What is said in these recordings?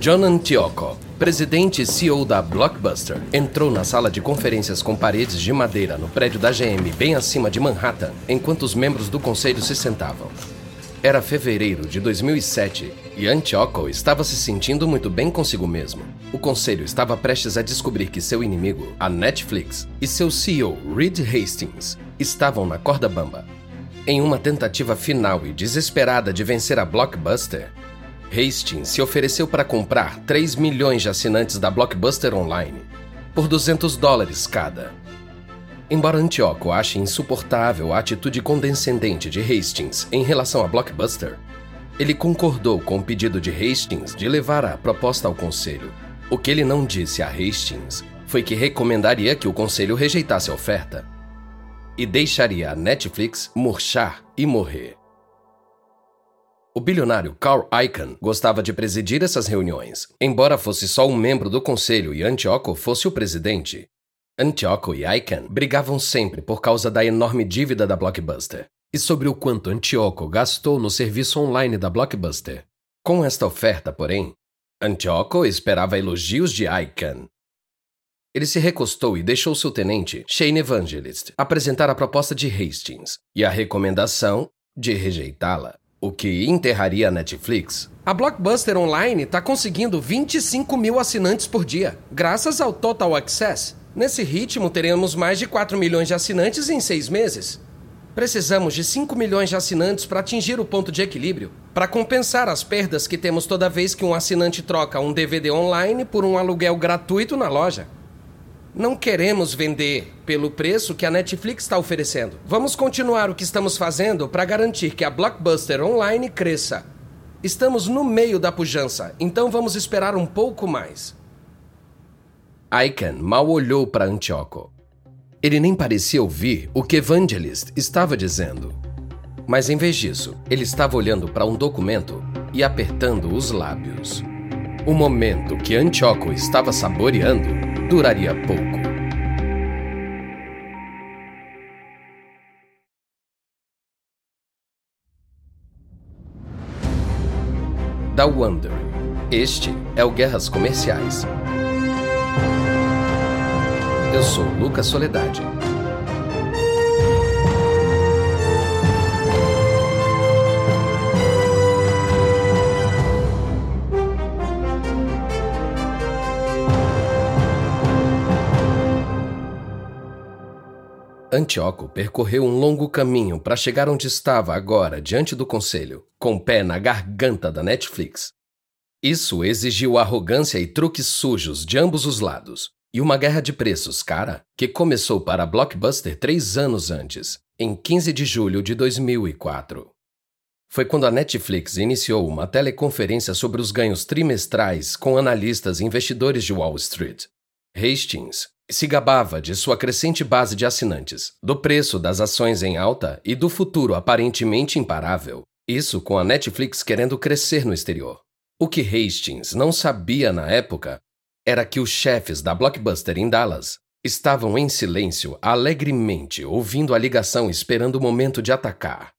John Antioco, presidente e CEO da Blockbuster, entrou na sala de conferências com paredes de madeira no prédio da GM bem acima de Manhattan, enquanto os membros do conselho se sentavam. Era fevereiro de 2007 e Antioco estava se sentindo muito bem consigo mesmo. O conselho estava prestes a descobrir que seu inimigo, a Netflix, e seu CEO, Reed Hastings, estavam na corda bamba. Em uma tentativa final e desesperada de vencer a Blockbuster, Hastings se ofereceu para comprar 3 milhões de assinantes da Blockbuster Online por 200 dólares cada. Embora Antioco ache insuportável a atitude condescendente de Hastings em relação à Blockbuster, ele concordou com o pedido de Hastings de levar a proposta ao conselho. O que ele não disse a Hastings foi que recomendaria que o conselho rejeitasse a oferta e deixaria a Netflix murchar e morrer. O bilionário Carl Icahn gostava de presidir essas reuniões, embora fosse só um membro do conselho e Antioco fosse o presidente. Antioco e Icahn brigavam sempre por causa da enorme dívida da Blockbuster e sobre o quanto Antioco gastou no serviço online da Blockbuster. Com esta oferta, porém, Antioco esperava elogios de Icahn. Ele se recostou e deixou seu tenente, Shane Evangelist, apresentar a proposta de Hastings e a recomendação de rejeitá-la o que enterraria a Netflix. A Blockbuster Online está conseguindo 25 mil assinantes por dia, graças ao Total Access. Nesse ritmo, teremos mais de 4 milhões de assinantes em seis meses. Precisamos de 5 milhões de assinantes para atingir o ponto de equilíbrio, para compensar as perdas que temos toda vez que um assinante troca um DVD online por um aluguel gratuito na loja. Não queremos vender pelo preço que a Netflix está oferecendo. Vamos continuar o que estamos fazendo para garantir que a Blockbuster Online cresça. Estamos no meio da pujança, então vamos esperar um pouco mais. Icahn mal olhou para Antioco. Ele nem parecia ouvir o que Evangelist estava dizendo. Mas em vez disso, ele estava olhando para um documento e apertando os lábios. O momento que Antioco estava saboreando duraria pouco. Da Wonder. Este é o Guerras Comerciais. Eu sou Lucas Soledade. Antioco percorreu um longo caminho para chegar onde estava agora, diante do conselho, com o pé na garganta da Netflix. Isso exigiu arrogância e truques sujos de ambos os lados, e uma guerra de preços cara que começou para a Blockbuster três anos antes, em 15 de julho de 2004. Foi quando a Netflix iniciou uma teleconferência sobre os ganhos trimestrais com analistas e investidores de Wall Street. Hastings, se gabava de sua crescente base de assinantes, do preço das ações em alta e do futuro aparentemente imparável. Isso com a Netflix querendo crescer no exterior. O que Hastings não sabia na época era que os chefes da Blockbuster em Dallas estavam em silêncio, alegremente ouvindo a ligação esperando o momento de atacar.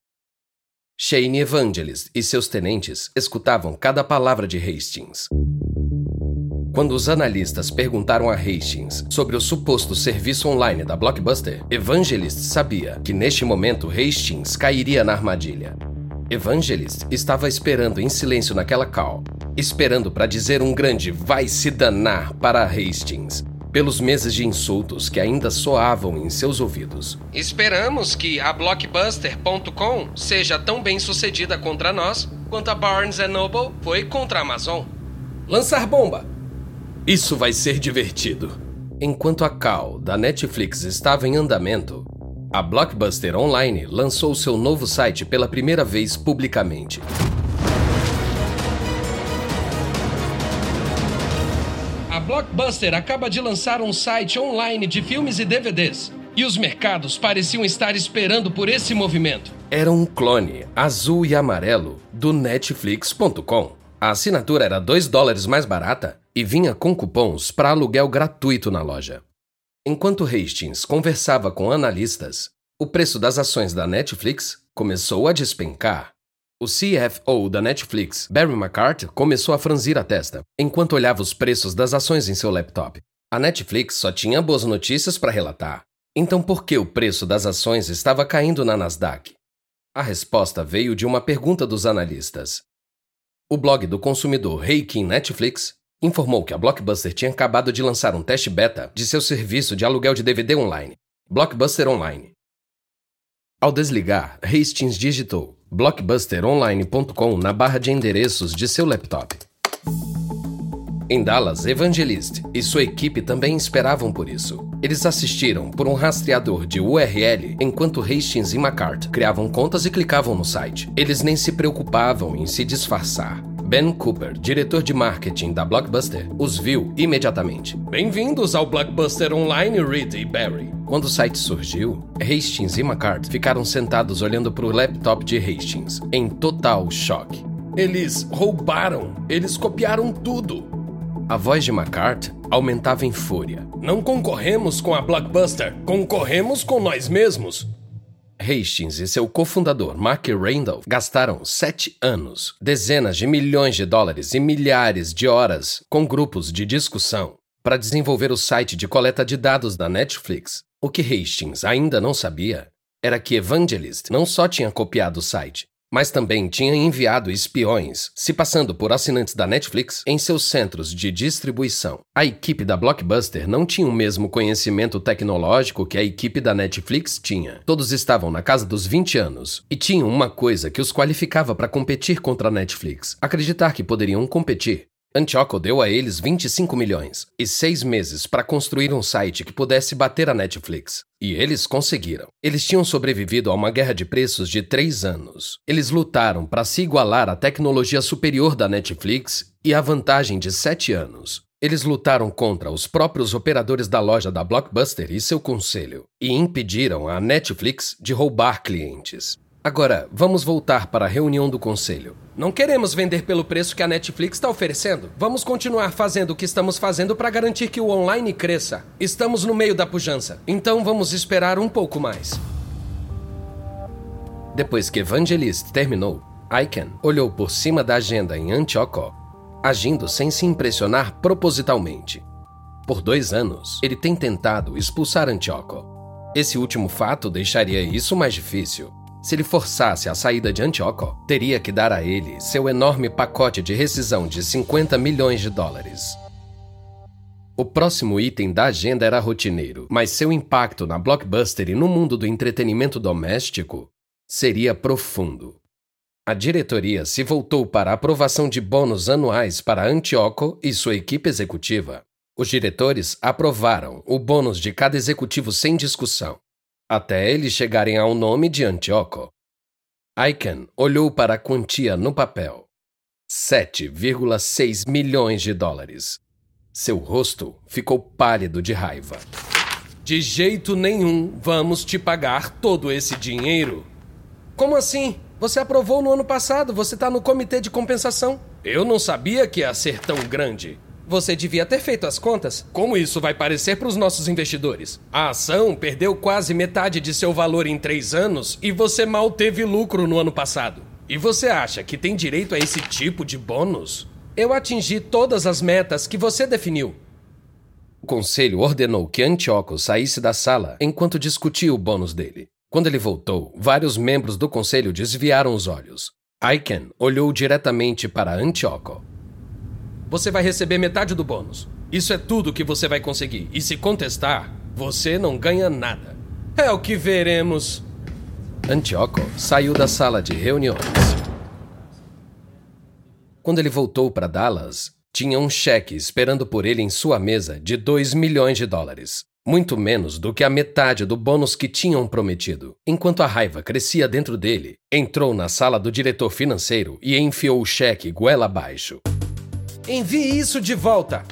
Shane Evangelist e seus tenentes escutavam cada palavra de Hastings. Quando os analistas perguntaram a Hastings sobre o suposto serviço online da Blockbuster, Evangelist sabia que neste momento Hastings cairia na armadilha. Evangelist estava esperando em silêncio naquela call, esperando para dizer um grande vai se danar para Hastings, pelos meses de insultos que ainda soavam em seus ouvidos. Esperamos que a Blockbuster.com seja tão bem sucedida contra nós quanto a Barnes Noble foi contra a Amazon. Lançar bomba! Isso vai ser divertido. Enquanto a call da Netflix estava em andamento, a Blockbuster Online lançou seu novo site pela primeira vez publicamente. A Blockbuster acaba de lançar um site online de filmes e DVDs. E os mercados pareciam estar esperando por esse movimento. Era um clone azul e amarelo do Netflix.com. A assinatura era 2 dólares mais barata e vinha com cupons para aluguel gratuito na loja. Enquanto Hastings conversava com analistas, o preço das ações da Netflix começou a despencar. O CFO da Netflix, Barry McCarthy, começou a franzir a testa enquanto olhava os preços das ações em seu laptop. A Netflix só tinha boas notícias para relatar. Então por que o preço das ações estava caindo na Nasdaq? A resposta veio de uma pergunta dos analistas. O blog do consumidor Reikin Netflix informou que a Blockbuster tinha acabado de lançar um teste beta de seu serviço de aluguel de DVD online, Blockbuster Online. Ao desligar, Hastings digitou blockbusteronline.com na barra de endereços de seu laptop. Em Dallas, Evangelist e sua equipe também esperavam por isso. Eles assistiram por um rastreador de URL enquanto Hastings e McCart criavam contas e clicavam no site. Eles nem se preocupavam em se disfarçar. Ben Cooper, diretor de marketing da Blockbuster, os viu imediatamente. Bem-vindos ao Blockbuster Online, Reed e Barry. Quando o site surgiu, Hastings e McCart ficaram sentados olhando para o laptop de Hastings, em total choque. Eles roubaram, eles copiaram tudo. A voz de McCart aumentava em fúria. Não concorremos com a Blockbuster, concorremos com nós mesmos. Hastings e seu cofundador Mark Randall gastaram sete anos, dezenas de milhões de dólares e milhares de horas com grupos de discussão para desenvolver o site de coleta de dados da Netflix. O que Hastings ainda não sabia era que Evangelist não só tinha copiado o site, mas também tinha enviado espiões, se passando por assinantes da Netflix, em seus centros de distribuição. A equipe da Blockbuster não tinha o mesmo conhecimento tecnológico que a equipe da Netflix tinha. Todos estavam na casa dos 20 anos e tinham uma coisa que os qualificava para competir contra a Netflix: acreditar que poderiam competir. Antioco deu a eles 25 milhões e seis meses para construir um site que pudesse bater a Netflix. E eles conseguiram. Eles tinham sobrevivido a uma guerra de preços de três anos. Eles lutaram para se igualar à tecnologia superior da Netflix e à vantagem de sete anos. Eles lutaram contra os próprios operadores da loja da Blockbuster e seu conselho, e impediram a Netflix de roubar clientes. Agora, vamos voltar para a reunião do conselho. Não queremos vender pelo preço que a Netflix está oferecendo. Vamos continuar fazendo o que estamos fazendo para garantir que o online cresça. Estamos no meio da pujança, então vamos esperar um pouco mais. Depois que Evangelist terminou, Aiken olhou por cima da agenda em Antioco, agindo sem se impressionar propositalmente. Por dois anos, ele tem tentado expulsar Antioco. Esse último fato deixaria isso mais difícil. Se ele forçasse a saída de Antioco, teria que dar a ele seu enorme pacote de rescisão de 50 milhões de dólares. O próximo item da agenda era rotineiro, mas seu impacto na blockbuster e no mundo do entretenimento doméstico seria profundo. A diretoria se voltou para a aprovação de bônus anuais para Antioco e sua equipe executiva. Os diretores aprovaram o bônus de cada executivo sem discussão até eles chegarem ao nome de Antioco. Aiken olhou para a quantia no papel. 7,6 milhões de dólares. Seu rosto ficou pálido de raiva. De jeito nenhum vamos te pagar todo esse dinheiro. Como assim? Você aprovou no ano passado, você está no comitê de compensação. Eu não sabia que ia ser tão grande. Você devia ter feito as contas. Como isso vai parecer para os nossos investidores? A ação perdeu quase metade de seu valor em três anos e você mal teve lucro no ano passado. E você acha que tem direito a esse tipo de bônus? Eu atingi todas as metas que você definiu. O conselho ordenou que Antioco saísse da sala enquanto discutia o bônus dele. Quando ele voltou, vários membros do conselho desviaram os olhos. Aiken olhou diretamente para Antioco você vai receber metade do bônus. Isso é tudo que você vai conseguir. E se contestar, você não ganha nada. É o que veremos. Antioco saiu da sala de reuniões. Quando ele voltou para Dallas, tinha um cheque esperando por ele em sua mesa de 2 milhões de dólares. Muito menos do que a metade do bônus que tinham prometido. Enquanto a raiva crescia dentro dele, entrou na sala do diretor financeiro e enfiou o cheque goela abaixo. Envie isso de volta.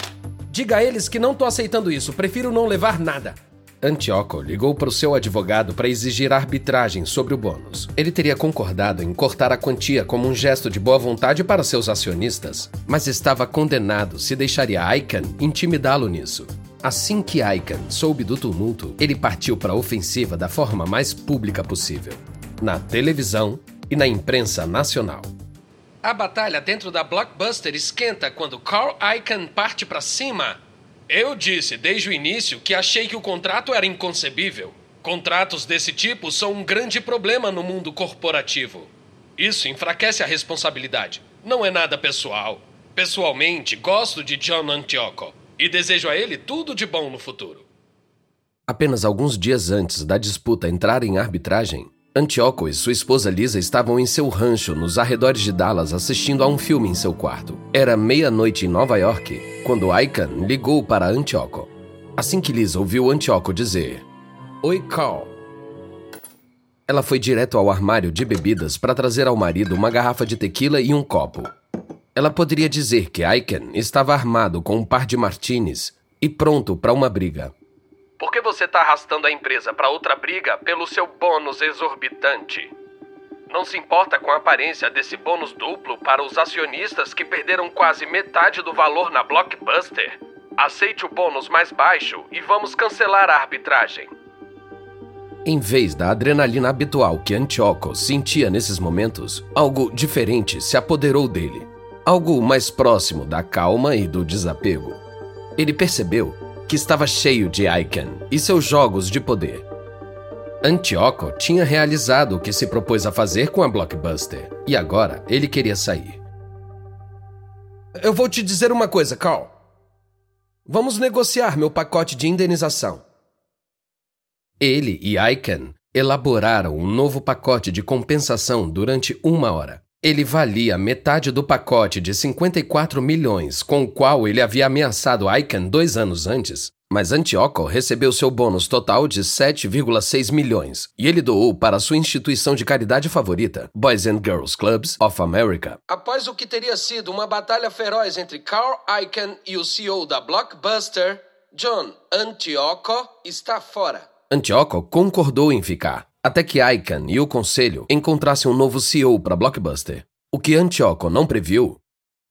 Diga a eles que não tô aceitando isso, prefiro não levar nada. Antioco ligou para o seu advogado para exigir arbitragem sobre o bônus. Ele teria concordado em cortar a quantia como um gesto de boa vontade para seus acionistas, mas estava condenado se deixaria Aiken intimidá-lo nisso. Assim que Aiken soube do tumulto, ele partiu para a ofensiva da forma mais pública possível. Na televisão, e na imprensa nacional. A batalha dentro da Blockbuster esquenta quando Carl Icahn parte para cima. Eu disse desde o início que achei que o contrato era inconcebível. Contratos desse tipo são um grande problema no mundo corporativo. Isso enfraquece a responsabilidade. Não é nada pessoal. Pessoalmente, gosto de John Antioco e desejo a ele tudo de bom no futuro. Apenas alguns dias antes da disputa entrar em arbitragem, Antioco e sua esposa Lisa estavam em seu rancho nos arredores de Dallas assistindo a um filme em seu quarto. Era meia-noite em Nova York quando Icahn ligou para Antioco. Assim que Lisa ouviu Antioco dizer: Oi, Carl. Ela foi direto ao armário de bebidas para trazer ao marido uma garrafa de tequila e um copo. Ela poderia dizer que Icahn estava armado com um par de martinis e pronto para uma briga. Por que você está arrastando a empresa para outra briga pelo seu bônus exorbitante? Não se importa com a aparência desse bônus duplo para os acionistas que perderam quase metade do valor na Blockbuster? Aceite o bônus mais baixo e vamos cancelar a arbitragem. Em vez da adrenalina habitual que Antioco sentia nesses momentos, algo diferente se apoderou dele. Algo mais próximo da calma e do desapego. Ele percebeu que estava cheio de Icahn e seus jogos de poder. Antioco tinha realizado o que se propôs a fazer com a Blockbuster e agora ele queria sair. Eu vou te dizer uma coisa, Carl. Vamos negociar meu pacote de indenização. Ele e Icahn elaboraram um novo pacote de compensação durante uma hora. Ele valia metade do pacote de 54 milhões com o qual ele havia ameaçado Icahn dois anos antes, mas Antioco recebeu seu bônus total de 7,6 milhões e ele doou para sua instituição de caridade favorita, Boys and Girls Clubs of America. Após o que teria sido uma batalha feroz entre Carl Icahn e o CEO da Blockbuster, John Antioco está fora. Antioco concordou em ficar, até que Icahn e o conselho encontrassem um novo CEO para Blockbuster. O que Antioco não previu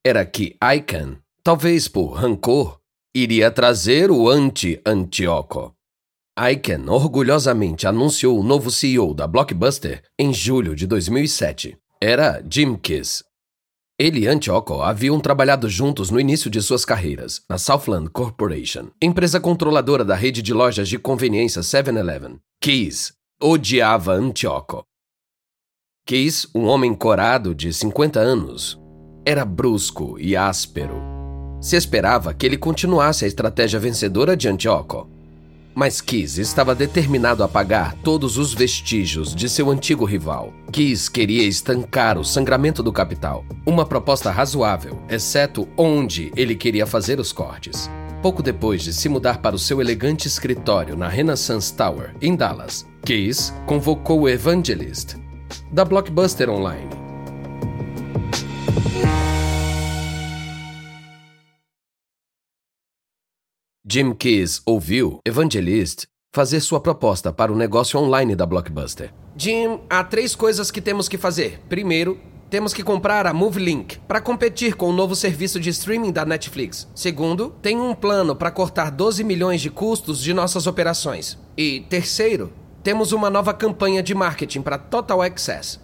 era que Icahn, talvez por rancor, iria trazer o anti-Antioco. Icahn orgulhosamente anunciou o novo CEO da Blockbuster em julho de 2007. Era Jim Kiss. Ele e Antioco haviam trabalhado juntos no início de suas carreiras, na Southland Corporation, empresa controladora da rede de lojas de conveniência 7-Eleven. Kiss odiava Antioco. Case, um homem corado de 50 anos, era brusco e áspero. Se esperava que ele continuasse a estratégia vencedora de Antioco. Mas Kiss estava determinado a apagar todos os vestígios de seu antigo rival. Kiss queria estancar o sangramento do capital. Uma proposta razoável, exceto onde ele queria fazer os cortes. Pouco depois de se mudar para o seu elegante escritório na Renaissance Tower, em Dallas, Case convocou o Evangelist, da Blockbuster Online. Jim Case ouviu Evangelist fazer sua proposta para o negócio online da Blockbuster. Jim, há três coisas que temos que fazer. Primeiro, temos que comprar a MoveLink para competir com o novo serviço de streaming da Netflix. Segundo, tem um plano para cortar 12 milhões de custos de nossas operações. E terceiro, temos uma nova campanha de marketing para Total Access.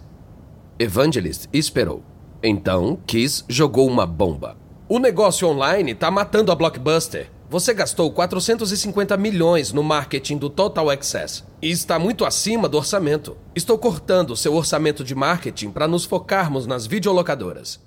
Evangelist esperou. Então, Kiss jogou uma bomba. O negócio online está matando a Blockbuster. Você gastou 450 milhões no marketing do Total Access e está muito acima do orçamento. Estou cortando seu orçamento de marketing para nos focarmos nas videolocadoras.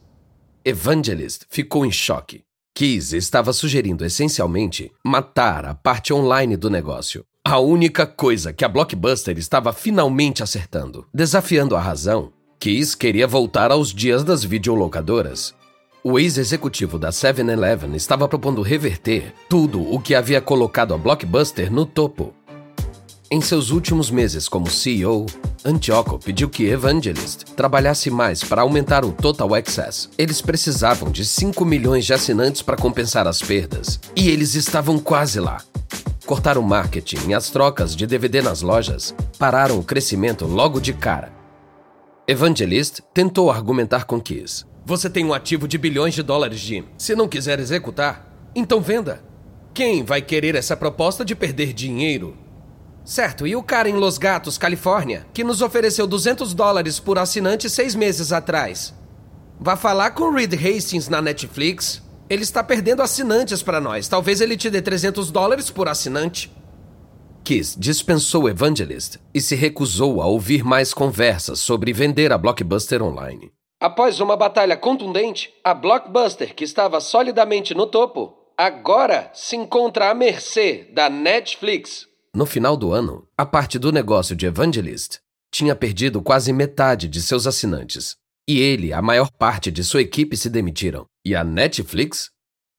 Evangelist ficou em choque. Kiss estava sugerindo essencialmente matar a parte online do negócio. A única coisa que a Blockbuster estava finalmente acertando. Desafiando a razão, Kiss queria voltar aos dias das videolocadoras. O ex-executivo da 7-Eleven estava propondo reverter tudo o que havia colocado a Blockbuster no topo. Em seus últimos meses como CEO, Antioco pediu que Evangelist trabalhasse mais para aumentar o Total Access. Eles precisavam de 5 milhões de assinantes para compensar as perdas. E eles estavam quase lá cortaram o marketing e as trocas de DVD nas lojas, pararam o crescimento logo de cara. Evangelist tentou argumentar com Kiss. Você tem um ativo de bilhões de dólares, Jim. Se não quiser executar, então venda. Quem vai querer essa proposta de perder dinheiro? Certo, e o cara em Los Gatos, Califórnia, que nos ofereceu 200 dólares por assinante seis meses atrás? Vá falar com Reed Hastings na Netflix. Ele está perdendo assinantes para nós. Talvez ele te dê 300 dólares por assinante. Kiss dispensou Evangelist e se recusou a ouvir mais conversas sobre vender a Blockbuster online. Após uma batalha contundente, a Blockbuster, que estava solidamente no topo, agora se encontra à mercê da Netflix. No final do ano, a parte do negócio de Evangelist tinha perdido quase metade de seus assinantes. E ele, a maior parte de sua equipe se demitiram. E a Netflix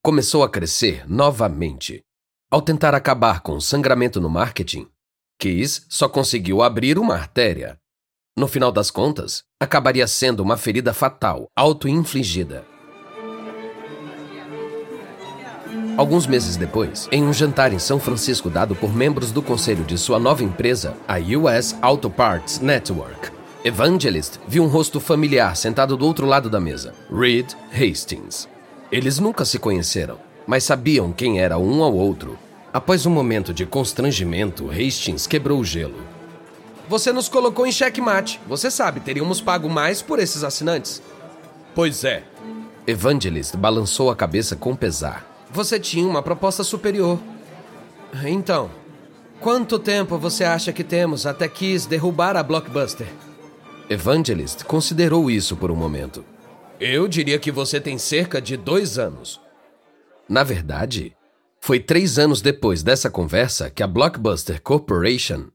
começou a crescer novamente. Ao tentar acabar com o sangramento no marketing, Keys só conseguiu abrir uma artéria. No final das contas, acabaria sendo uma ferida fatal, auto-infligida. Alguns meses depois, em um jantar em São Francisco dado por membros do conselho de sua nova empresa, a US Auto Parts Network, Evangelist viu um rosto familiar sentado do outro lado da mesa, Reed Hastings. Eles nunca se conheceram, mas sabiam quem era um ao outro. Após um momento de constrangimento, Hastings quebrou o gelo. Você nos colocou em checkmate. Você sabe, teríamos pago mais por esses assinantes. Pois é. Evangelist balançou a cabeça com pesar. Você tinha uma proposta superior. Então, quanto tempo você acha que temos até quis derrubar a Blockbuster? Evangelist considerou isso por um momento. Eu diria que você tem cerca de dois anos. Na verdade, foi três anos depois dessa conversa que a Blockbuster Corporation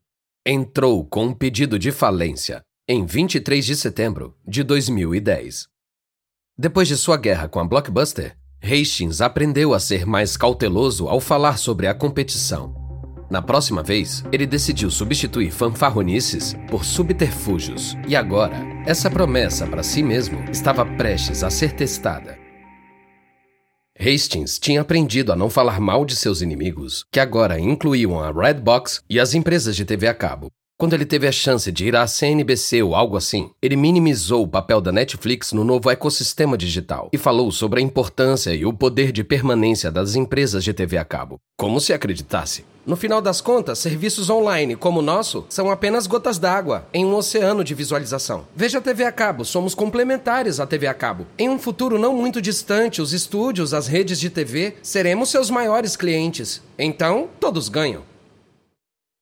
entrou com um pedido de falência em 23 de setembro de 2010. Depois de sua guerra com a Blockbuster, Hastings aprendeu a ser mais cauteloso ao falar sobre a competição. Na próxima vez, ele decidiu substituir fanfarronices por subterfúgios, e agora, essa promessa para si mesmo estava prestes a ser testada. Hastings tinha aprendido a não falar mal de seus inimigos, que agora incluíam a Redbox e as empresas de TV a cabo. Quando ele teve a chance de ir à CNBC ou algo assim, ele minimizou o papel da Netflix no novo ecossistema digital e falou sobre a importância e o poder de permanência das empresas de TV a cabo. Como se acreditasse. No final das contas, serviços online como o nosso são apenas gotas d'água em um oceano de visualização. Veja a TV a cabo, somos complementares à TV a cabo. Em um futuro não muito distante, os estúdios, as redes de TV, seremos seus maiores clientes. Então, todos ganham.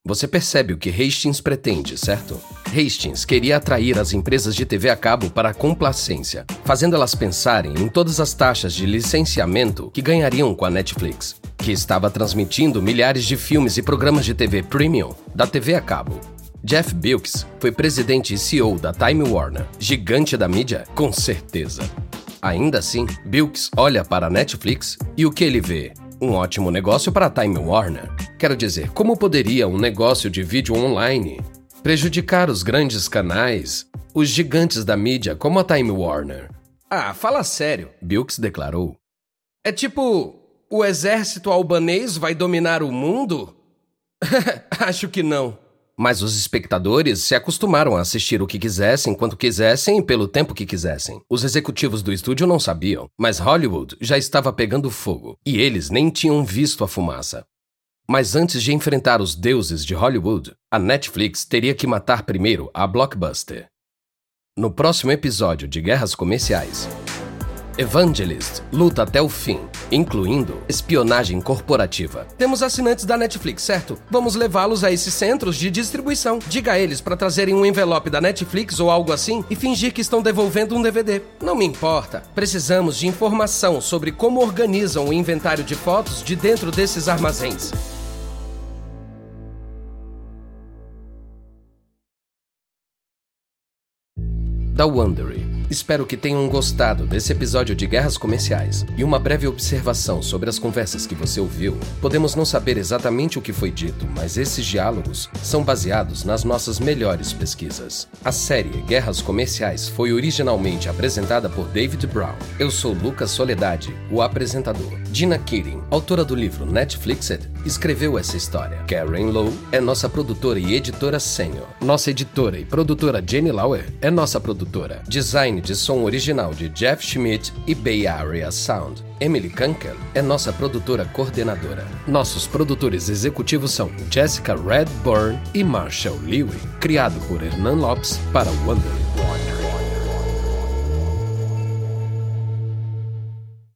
Você percebe o que Hastings pretende, certo? Hastings queria atrair as empresas de TV a cabo para a complacência, fazendo elas pensarem em todas as taxas de licenciamento que ganhariam com a Netflix, que estava transmitindo milhares de filmes e programas de TV premium da TV a cabo. Jeff Bilks foi presidente e CEO da Time Warner, gigante da mídia, com certeza. Ainda assim, Bilks olha para a Netflix e o que ele vê? Um ótimo negócio para a Time Warner. Quero dizer, como poderia um negócio de vídeo online prejudicar os grandes canais, os gigantes da mídia como a Time Warner? Ah, fala sério, Bilks declarou. É tipo, o exército albanês vai dominar o mundo? Acho que não. Mas os espectadores se acostumaram a assistir o que quisessem, quando quisessem e pelo tempo que quisessem. Os executivos do estúdio não sabiam, mas Hollywood já estava pegando fogo e eles nem tinham visto a fumaça. Mas antes de enfrentar os deuses de Hollywood, a Netflix teria que matar primeiro a Blockbuster. No próximo episódio de Guerras Comerciais, Evangelist luta até o fim, incluindo espionagem corporativa. Temos assinantes da Netflix, certo? Vamos levá-los a esses centros de distribuição. Diga a eles para trazerem um envelope da Netflix ou algo assim e fingir que estão devolvendo um DVD. Não me importa. Precisamos de informação sobre como organizam o inventário de fotos de dentro desses armazéns. Da Wondery. Espero que tenham gostado desse episódio de Guerras Comerciais. E uma breve observação sobre as conversas que você ouviu. Podemos não saber exatamente o que foi dito, mas esses diálogos são baseados nas nossas melhores pesquisas. A série Guerras Comerciais foi originalmente apresentada por David Brown. Eu sou Lucas Soledade, o apresentador. Dina Keating, autora do livro Netflixed, escreveu essa história. Karen Lowe é nossa produtora e editora sênior. Nossa editora e produtora Jenny Lauer é nossa produtora. Design de som original de Jeff Schmidt e Bay Area Sound. Emily Kunkel é nossa produtora coordenadora. Nossos produtores executivos são Jessica Redburn e Marshall Lewy, criado por Hernan Lopes para Wondery.